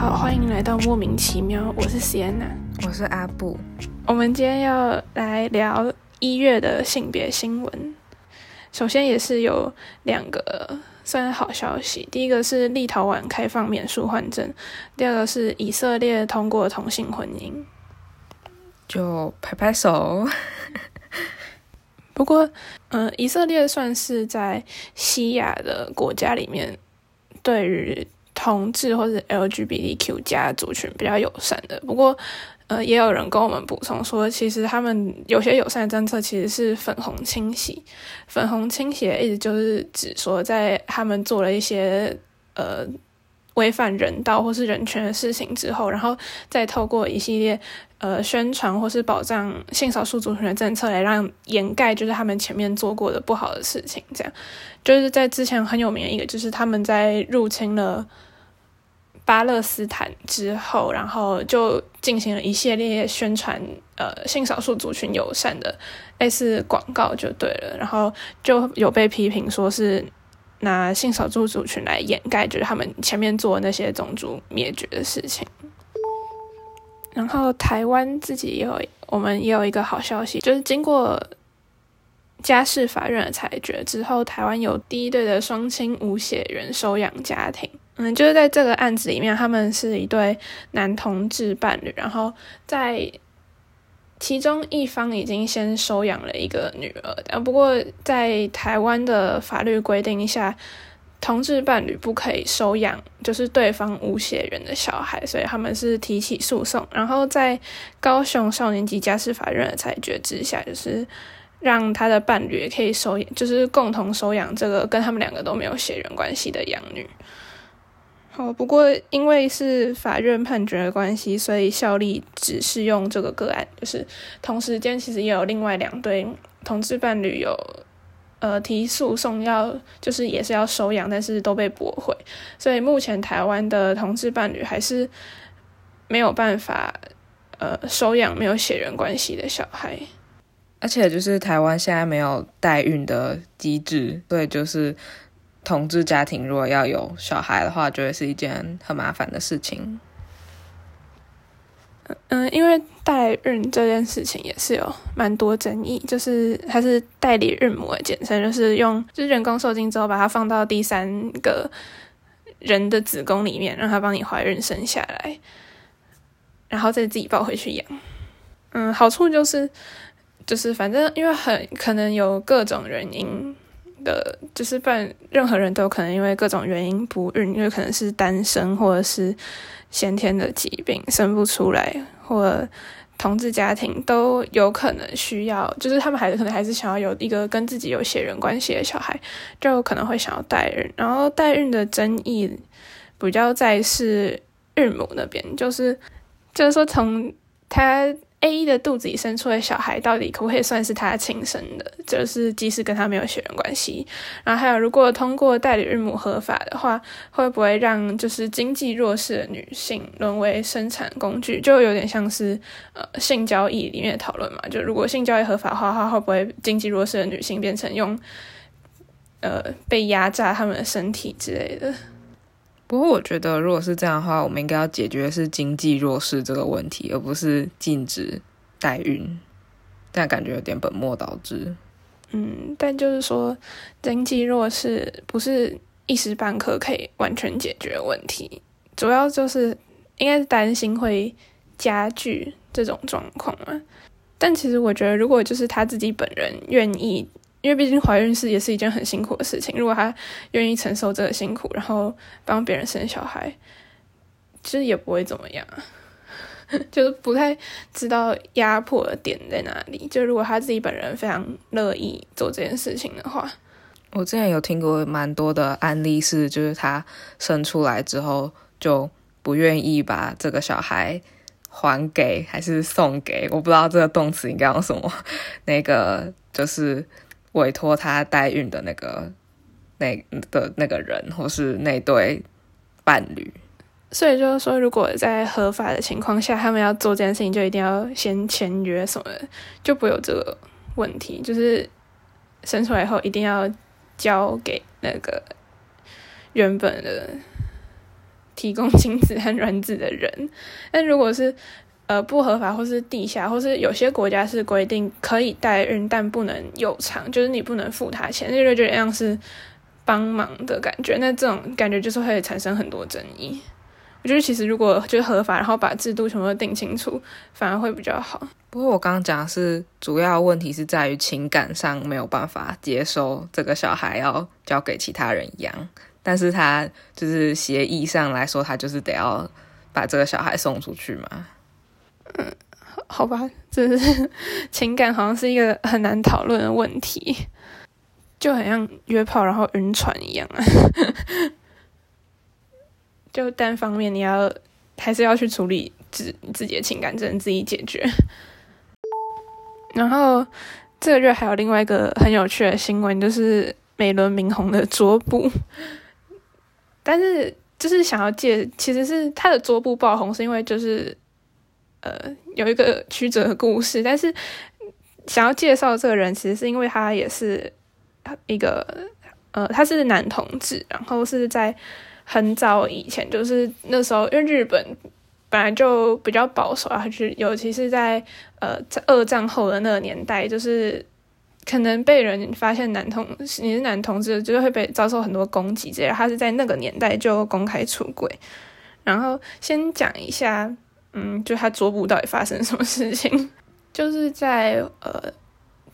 好，欢迎来到莫名其妙。我是 Sienna，我是阿布。我们今天要来聊一月的性别新闻。首先也是有两个算是好消息，第一个是立陶宛开放免术换证，第二个是以色列通过同性婚姻。就拍拍手。不过，嗯，以色列算是在西亚的国家里面，对于同志或者 LGBTQ 加族群比较友善的。不过，呃，也有人跟我们补充说，其实他们有些友善政策其实是粉红清洗。粉红清洗的意思就是指说，在他们做了一些呃违反人道或是人权的事情之后，然后再透过一系列。呃，宣传或是保障性少数族群的政策来让掩盖，就是他们前面做过的不好的事情。这样，就是在之前很有名的一个，就是他们在入侵了巴勒斯坦之后，然后就进行了一系列宣传，呃，性少数族群友善的类似广告就对了。然后就有被批评说是拿性少数族群来掩盖，就是他们前面做的那些种族灭绝的事情。然后台湾自己也有，我们也有一个好消息，就是经过家事法院的裁决之后，台湾有第一对的双亲无血缘收养家庭。嗯，就是在这个案子里面，他们是一对男同志伴侣，然后在其中一方已经先收养了一个女儿，但不过在台湾的法律规定下。同志伴侣不可以收养，就是对方无血缘的小孩，所以他们是提起诉讼。然后在高雄少年级家事法院的裁决之下，就是让他的伴侣可以收养，就是共同收养这个跟他们两个都没有血缘关系的养女。好，不过因为是法院判决的关系，所以效力只适用这个个案。就是同时间其实也有另外两对同志伴侣有。呃，提诉讼要就是也是要收养，但是都被驳回，所以目前台湾的同志伴侣还是没有办法呃收养没有血缘关系的小孩，而且就是台湾现在没有代孕的机制，所以就是同志家庭如果要有小孩的话，就会是一件很麻烦的事情。嗯，因为代孕这件事情也是有蛮多争议，就是它是代理孕母的简称，就是用就是人工受精之后把它放到第三个人的子宫里面，让他帮你怀孕生下来，然后再自己抱回去养。嗯，好处就是就是反正因为很可能有各种原因的，就是不然任何人都可能因为各种原因不孕，因为可能是单身或者是。先天的疾病生不出来，或同志家庭都有可能需要，就是他们还是可能还是想要有一个跟自己有血缘关系的小孩，就可能会想要代孕。然后代孕的争议比较在是孕母那边，就是就是说从他。A 的肚子里生出的小孩到底可不可以算是他亲生的？就是即使跟他没有血缘关系。然后还有，如果通过代理孕母合法的话，会不会让就是经济弱势的女性沦为生产工具？就有点像是呃性交易里面的讨论嘛。就如果性交易合法化的话，会不会经济弱势的女性变成用呃被压榨他们的身体之类的？不过我觉得，如果是这样的话，我们应该要解决的是经济弱势这个问题，而不是禁止代孕。但感觉有点本末倒置。嗯，但就是说，经济弱势不是一时半刻可以完全解决问题，主要就是应该是担心会加剧这种状况嘛。但其实我觉得，如果就是他自己本人愿意。因为毕竟怀孕是也是一件很辛苦的事情，如果她愿意承受这个辛苦，然后帮别人生小孩，其实也不会怎么样，就是不太知道压迫的点在哪里。就如果她自己本人非常乐意做这件事情的话，我之前有听过蛮多的案例，是就是她生出来之后就不愿意把这个小孩还给还是送给，我不知道这个动词应该用什么，那个就是。委托他代孕的那个那的那个人，或是那对伴侣，所以就是说，如果在合法的情况下，他们要做这件事情，就一定要先签约什么的，就不会有这个问题。就是生出来后，一定要交给那个原本的提供精子和卵子的人。但如果是呃不合法或是地下，或是有些国家是规定可以代孕，但不能有偿，就是你不能付他钱，那就觉得像是帮忙的感觉。那这种感觉就是会产生很多争议。我觉得其实如果就是合法，然后把制度全部都定清楚，反而会比较好。不过我刚刚讲是主要问题是在于情感上没有办法接受这个小孩要交给其他人养，但是他就是协议上来说，他就是得要把这个小孩送出去嘛。嗯，好吧，这是 情感好像是一个很难讨论的问题，就很像约炮然后晕船一样啊。就单方面你要还是要去处理自自己的情感，只能自己解决。然后这个月还有另外一个很有趣的新闻，就是美轮明宏的桌布。但是就是想要借，其实是他的桌布爆红，是因为就是呃有一个曲折的故事。但是想要介绍这个人，其实是因为他也是一个呃他是男同志，然后是在很早以前，就是那时候因为日本。本来就比较保守啊，就是尤其是在呃在二战后的那个年代，就是可能被人发现男同你是男同志，就会被遭受很多攻击这样。他是在那个年代就公开出轨。然后先讲一下，嗯，就他桌布到底发生什么事情，就是在呃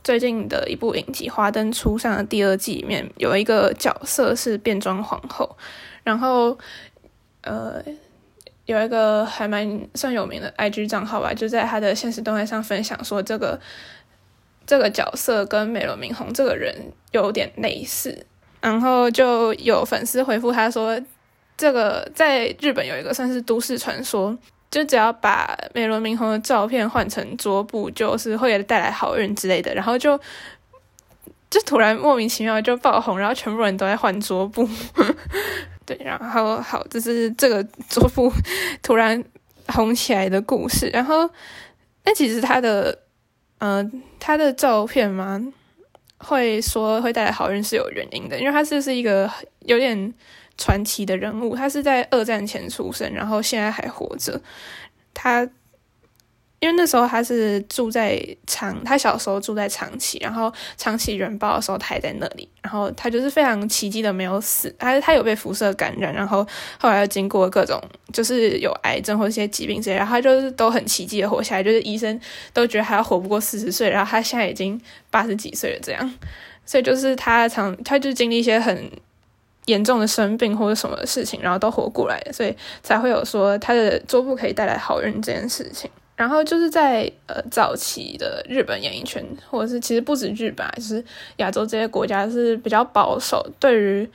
最近的一部影集《华灯初上》的第二季里面，有一个角色是变装皇后，然后呃。有一个还蛮算有名的 IG 账号吧，就在他的现实动态上分享说，这个这个角色跟美轮明宏这个人有点类似，然后就有粉丝回复他说，这个在日本有一个算是都市传说，就只要把美轮明宏的照片换成桌布，就是会带来好运之类的，然后就就突然莫名其妙就爆红，然后全部人都在换桌布。对，然后好，这是这个桌布突然红起来的故事。然后，那其实他的，呃，他的照片嘛，会说会带来好运是有原因的，因为他是是一个有点传奇的人物，他是在二战前出生，然后现在还活着，他。因为那时候他是住在长，他小时候住在长崎，然后长崎人爆的时候他还在那里，然后他就是非常奇迹的没有死，他他有被辐射感染，然后后来又经过各种就是有癌症或一些疾病之类，然后他就是都很奇迹的活下来，就是医生都觉得他活不过四十岁，然后他现在已经 八十几岁了这样，所以就是他常他就经历一些很严重的生病或者什么事情，然后都活过来，所以才会有说他的桌布可以带来好运这件事情。然后就是在呃早期的日本演艺圈，或者是其实不止日本，就是亚洲这些国家是比较保守，对于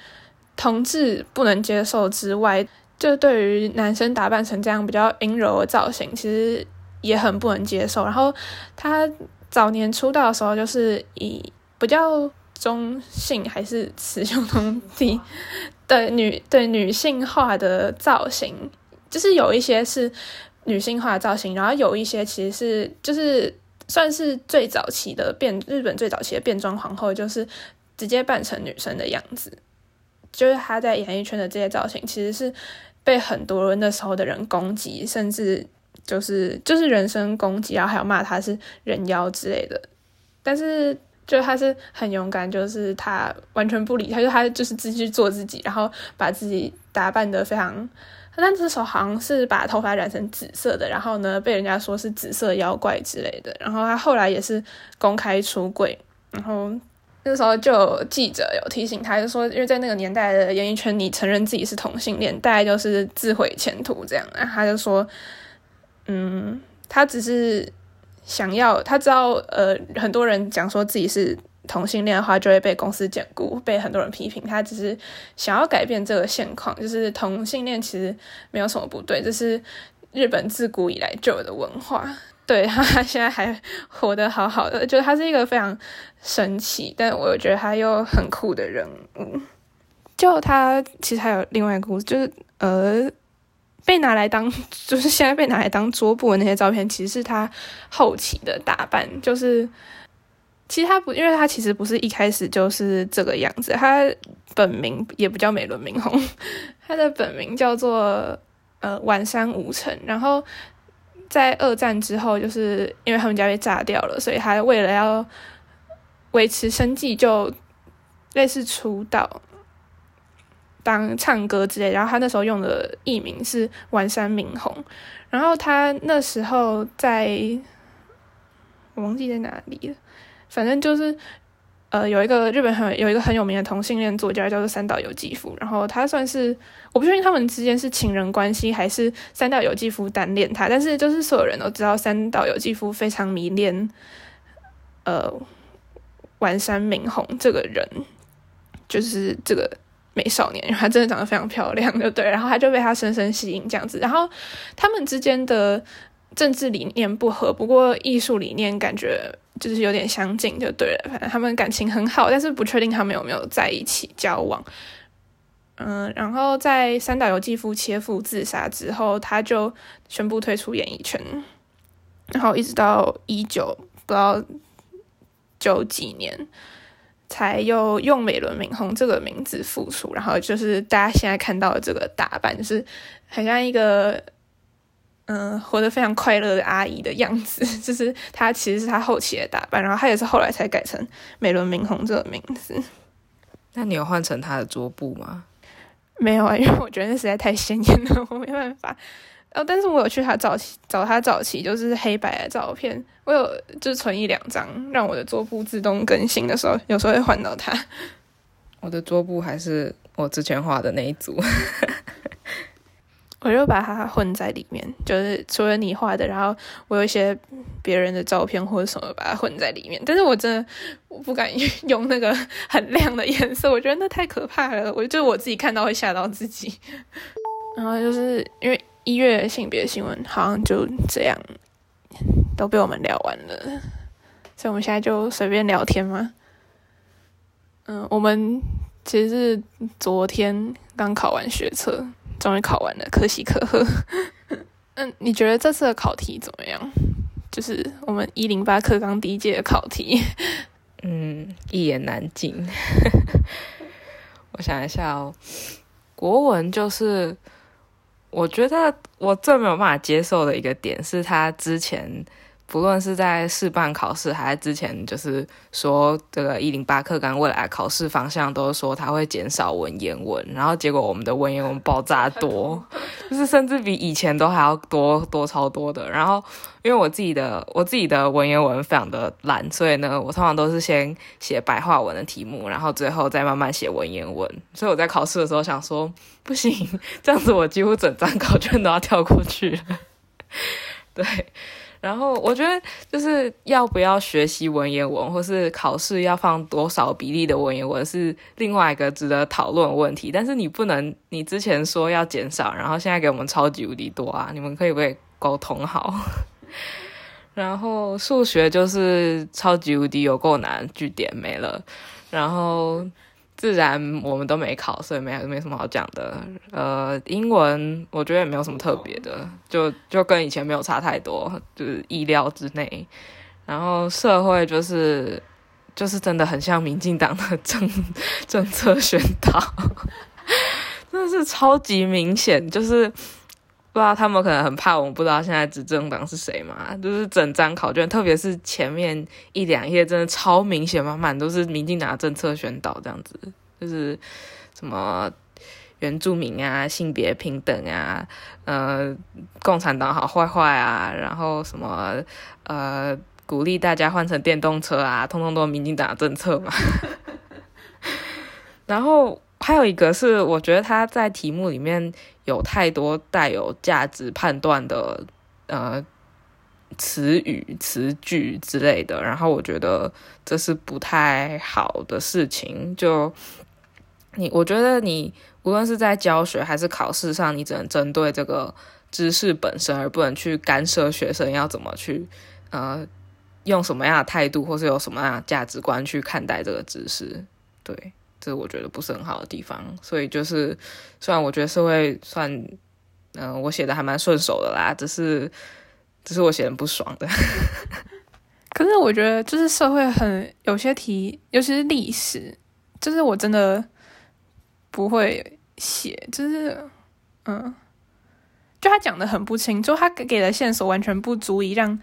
同志不能接受之外，就对于男生打扮成这样比较阴柔的造型，其实也很不能接受。然后他早年出道的时候，就是以 比较中性还是雌雄同体的女对女性化的造型，就是有一些是。女性化的造型，然后有一些其实是就是算是最早期的变日本最早期的变装皇后，就是直接扮成女生的样子。就是她在演艺圈的这些造型，其实是被很多那时候的人攻击，甚至就是就是人身攻击，然后还有骂她是人妖之类的。但是就他是很勇敢，就是他完全不理，他就他就是继续做自己，然后把自己打扮的非常。但这时候好像是把头发染成紫色的，然后呢，被人家说是紫色妖怪之类的。然后他后来也是公开出柜，然后那时候就有记者有提醒他，就说因为在那个年代的演艺圈，你承认自己是同性恋，大概就是自毁前途这样。然后他就说，嗯，他只是想要，他知道呃，很多人讲说自己是。同性恋的话就会被公司解雇，被很多人批评。他只是想要改变这个现况，就是同性恋其实没有什么不对，这是日本自古以来就有的文化。对他现在还活得好好的，就是他是一个非常神奇，但我觉得他又很酷的人物。就他其实还有另外一个故事，就是呃，被拿来当 就是现在被拿来当桌布的那些照片，其实是他后期的打扮，就是。其实他不，因为他其实不是一开始就是这个样子。他本名也不叫美轮明宏，他的本名叫做呃完山无城，然后在二战之后，就是因为他们家被炸掉了，所以他为了要维持生计，就类似出道。当唱歌之类，然后他那时候用的艺名是丸山明宏，然后他那时候在，我忘记在哪里了，反正就是呃有一个日本很有一个很有名的同性恋作家叫做三岛由纪夫，然后他算是我不确定他们之间是情人关系还是三岛由纪夫单恋他，但是就是所有人都知道三岛由纪夫非常迷恋呃丸山明宏这个人，就是这个。美少年，她真的长得非常漂亮，就对，然后他就被她深深吸引这样子。然后他们之间的政治理念不合，不过艺术理念感觉就是有点相近，就对了。反正他们感情很好，但是不确定他们有没有在一起交往。嗯，然后在三岛由纪夫切腹自杀之后，他就宣布退出演艺圈，然后一直到一九不知道九几年。才又用美轮明宏这个名字复出，然后就是大家现在看到的这个打扮，就是很像一个嗯活得非常快乐的阿姨的样子。就是她其实是她后期的打扮，然后她也是后来才改成美轮明宏这个名字。那你有换成她的桌布吗？没有啊，因为我觉得那实在太鲜艳了，我没办法。哦，但是我有去他早期找他早期就是黑白的照片，我有就存一两张，让我的桌布自动更新的时候，有时候会换到他。我的桌布还是我之前画的那一组，我就把它混在里面，就是除了你画的，然后我有一些别人的照片或者什么，把它混在里面。但是我真的我不敢 用那个很亮的颜色，我觉得那太可怕了，我就我自己看到会吓到自己。然后就是因为。一月性别新闻好像就这样都被我们聊完了，所以我们现在就随便聊天吗？嗯，我们其实是昨天刚考完学测，终于考完了，可喜可贺。嗯，你觉得这次的考题怎么样？就是我们一零八课纲第一届的考题。嗯，一言难尽。我想一下哦，国文就是。我觉得我最没有办法接受的一个点是他之前。不论是在试办考试，还是之前就是说这个一零八课纲未来考试方向，都是说它会减少文言文，然后结果我们的文言文爆炸多，就是甚至比以前都还要多多超多的。然后因为我自己的我自己的文言文非常的烂，所以呢，我通常都是先写白话文的题目，然后最后再慢慢写文言文。所以我在考试的时候想说，不行，这样子我几乎整张 考卷都要跳过去了。对。然后我觉得就是要不要学习文言文，或是考试要放多少比例的文言文，是另外一个值得讨论的问题。但是你不能，你之前说要减少，然后现在给我们超级无敌多啊！你们可以不可以沟通好？然后数学就是超级无敌有够难，句点没了，然后。自然我们都没考，所以没没什么好讲的。呃，英文我觉得也没有什么特别的，就就跟以前没有差太多，就是意料之内。然后社会就是就是真的很像民进党的政 政策宣导，真的是超级明显，就是。不知道他们可能很怕我们不知道现在执政党是谁嘛？就是整张考卷，特别是前面一两页，真的超明显，满满都是民进党政策宣导，这样子，就是什么原住民啊、性别平等啊、呃，共产党好坏坏啊，然后什么呃，鼓励大家换成电动车啊，通通都民进党的政策嘛。然后还有一个是，我觉得他在题目里面。有太多带有价值判断的呃词语、词句之类的，然后我觉得这是不太好的事情。就你，我觉得你无论是在教学还是考试上，你只能针对这个知识本身，而不能去干涉学生要怎么去呃用什么样的态度，或是有什么样的价值观去看待这个知识。对。这我觉得不是很好的地方，所以就是虽然我觉得社会算，嗯，我写的还蛮顺手的啦，只是只是我写的不爽的。可是我觉得就是社会很有些题，尤其是历史，就是我真的不会写，就是嗯，就他讲的很不清，就他给的线索完全不足以让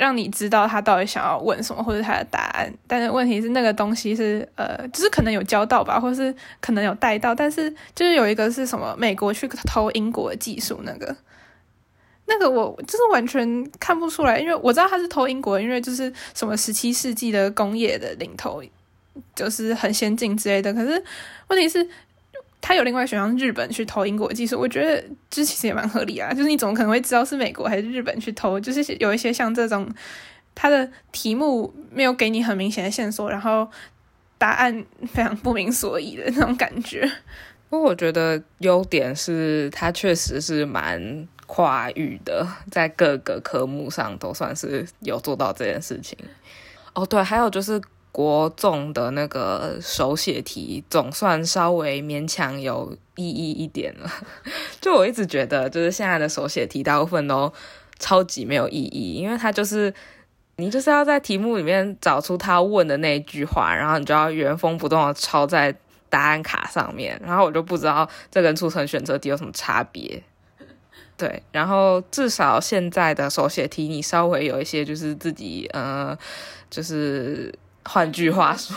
让你知道他到底想要问什么或者他的答案。但是问题是那个东西是呃，就是可能有教到吧，或是可能有带到，但是就是有一个是什么美国去偷英国的技术那个。那个我就是完全看不出来，因为我知道他是偷英国，因为就是什么十七世纪的工业的领头，就是很先进之类的。可是问题是，他有另外选项日本去偷英国技术，我觉得这其实也蛮合理啊。就是你怎么可能会知道是美国还是日本去偷？就是有一些像这种，他的题目没有给你很明显的线索，然后答案非常不明所以的那种感觉。不过我觉得优点是，他确实是蛮。跨域的，在各个科目上都算是有做到这件事情。哦，对，还有就是国中的那个手写题，总算稍微勉强有意义一点了。就我一直觉得，就是现在的手写题大部分都超级没有意义，因为它就是你就是要在题目里面找出他问的那句话，然后你就要原封不动的抄在答案卡上面。然后我就不知道这跟出成选择题有什么差别。对，然后至少现在的手写题，你稍微有一些就是自己呃，就是换句话说，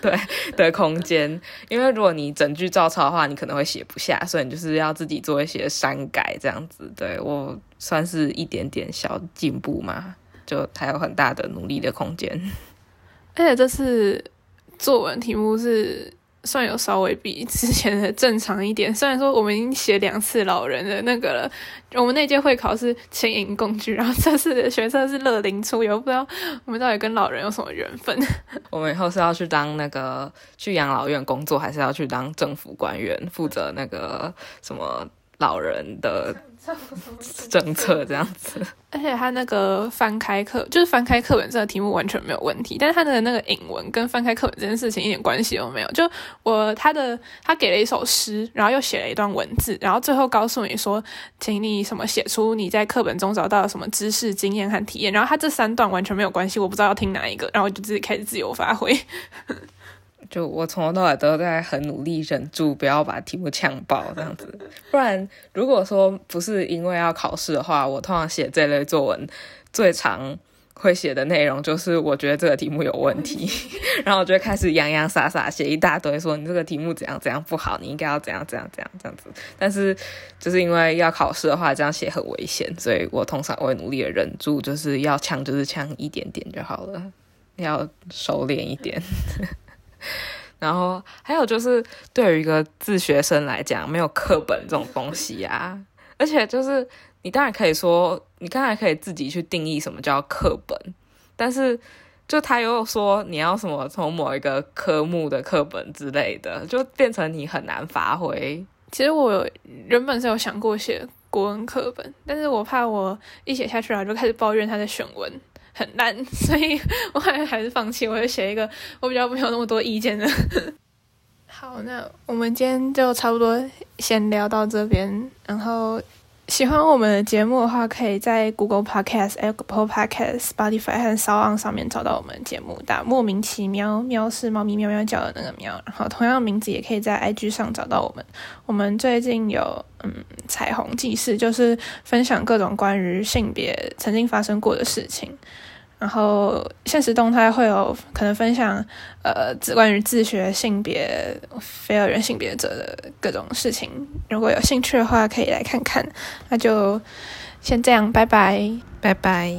对的空间。因为如果你整句照抄的话，你可能会写不下，所以你就是要自己做一些删改这样子。对我算是一点点小进步嘛，就还有很大的努力的空间。而且这次作文题目是。算有稍微比之前的正常一点，虽然说我们已经写两次老人的那个了，我们那届会考是牵引工具，然后这次的学测是乐龄出游，不知道我们到底跟老人有什么缘分。我们以后是要去当那个去养老院工作，还是要去当政府官员，负责那个什么老人的？政策这样子，而且他那个翻开课，就是翻开课本这个题目完全没有问题，但是他的那个引文跟翻开课本这件事情一点关系都没有。就我他的他给了一首诗，然后又写了一段文字，然后最后告诉你说，请你什么写出你在课本中找到什么知识、经验和体验。然后他这三段完全没有关系，我不知道要听哪一个，然后就自己开始自由发挥。就我从头到尾都在很努力忍住，不要把题目呛爆这样子。不然，如果说不是因为要考试的话，我通常写这类作文最常会写的内容就是我觉得这个题目有问题，然后我就开始洋洋洒洒写一大堆，说你这个题目怎样怎样不好，你应该要怎样怎样怎样这样子。但是就是因为要考试的话，这样写很危险，所以我通常会努力的忍住，就是要呛就是呛一点点就好了，要收敛一点。然后还有就是，对于一个自学生来讲，没有课本这种东西呀。而且就是你当然可以说，你当然可以自己去定义什么叫课本，但是就他又说你要什么从某一个科目的课本之类的，就变成你很难发挥。其实我原本是有想过写国文课本，但是我怕我一写下去然后就开始抱怨他的选文。很烂，所以我还来还是放弃，我就写一个我比较没有那么多意见的。好，那我们今天就差不多先聊到这边，然后。喜欢我们的节目的话，可以在 Google Podcast、Apple Podcast、Spotify 和 s o n 上面找到我们节目。打莫名其妙喵是猫咪喵喵叫的那个喵，然后同样名字也可以在 IG 上找到我们。我们最近有嗯彩虹记事，就是分享各种关于性别曾经发生过的事情。然后现实动态会有可能分享，呃，关于自学性别、非二元性别者的各种事情。如果有兴趣的话，可以来看看。那就先这样，拜拜，拜拜。